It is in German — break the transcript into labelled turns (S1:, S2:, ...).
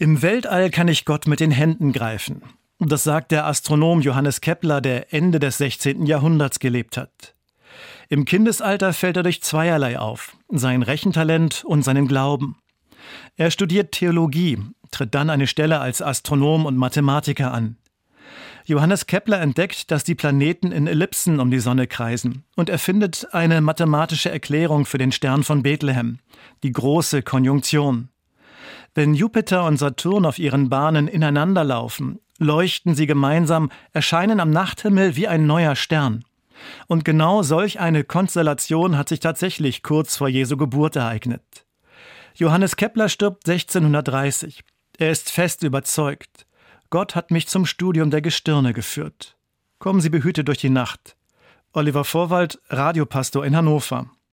S1: Im Weltall kann ich Gott mit den Händen greifen. Das sagt der Astronom Johannes Kepler, der Ende des 16. Jahrhunderts gelebt hat. Im Kindesalter fällt er durch zweierlei auf, sein Rechentalent und seinen Glauben. Er studiert Theologie, tritt dann eine Stelle als Astronom und Mathematiker an. Johannes Kepler entdeckt, dass die Planeten in Ellipsen um die Sonne kreisen und erfindet eine mathematische Erklärung für den Stern von Bethlehem, die große Konjunktion. Wenn Jupiter und Saturn auf ihren Bahnen ineinanderlaufen, leuchten sie gemeinsam, erscheinen am Nachthimmel wie ein neuer Stern. Und genau solch eine Konstellation hat sich tatsächlich kurz vor Jesu Geburt ereignet. Johannes Kepler stirbt 1630. Er ist fest überzeugt. Gott hat mich zum Studium der Gestirne geführt. Kommen Sie behütet durch die Nacht. Oliver Vorwald, Radiopastor in Hannover.